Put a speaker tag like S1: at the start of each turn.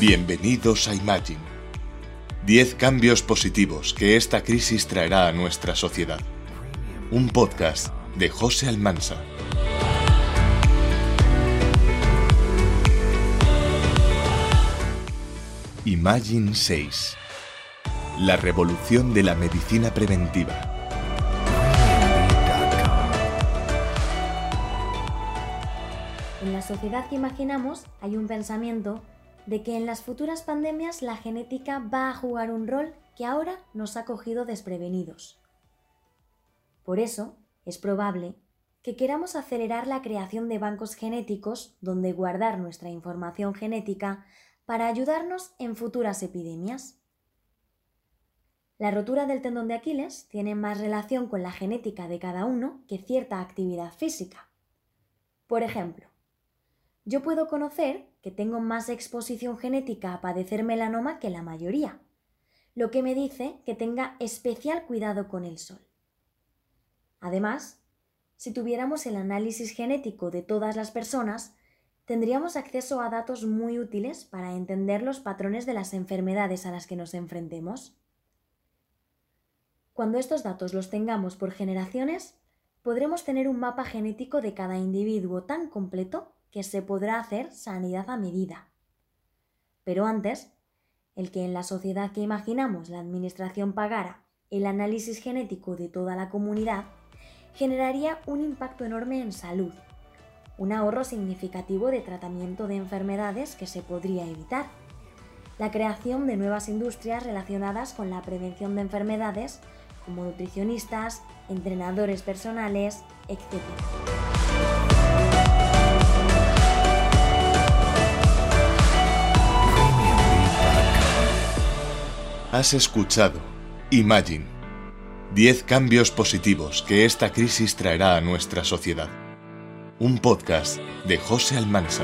S1: Bienvenidos a Imagine. 10 cambios positivos que esta crisis traerá a nuestra sociedad. Un podcast de José Almansa. Imagine 6. La revolución de la medicina preventiva.
S2: En la sociedad que imaginamos hay un pensamiento de que en las futuras pandemias la genética va a jugar un rol que ahora nos ha cogido desprevenidos. Por eso, es probable que queramos acelerar la creación de bancos genéticos donde guardar nuestra información genética para ayudarnos en futuras epidemias. La rotura del tendón de Aquiles tiene más relación con la genética de cada uno que cierta actividad física. Por ejemplo, yo puedo conocer que tengo más exposición genética a padecer melanoma que la mayoría, lo que me dice que tenga especial cuidado con el sol. Además, si tuviéramos el análisis genético de todas las personas, tendríamos acceso a datos muy útiles para entender los patrones de las enfermedades a las que nos enfrentemos. Cuando estos datos los tengamos por generaciones, podremos tener un mapa genético de cada individuo tan completo que se podrá hacer sanidad a medida. Pero antes, el que en la sociedad que imaginamos la Administración pagara el análisis genético de toda la comunidad, generaría un impacto enorme en salud, un ahorro significativo de tratamiento de enfermedades que se podría evitar, la creación de nuevas industrias relacionadas con la prevención de enfermedades como nutricionistas, entrenadores personales, etc.
S1: Has escuchado Imagine. 10 cambios positivos que esta crisis traerá a nuestra sociedad. Un podcast de José Almansa.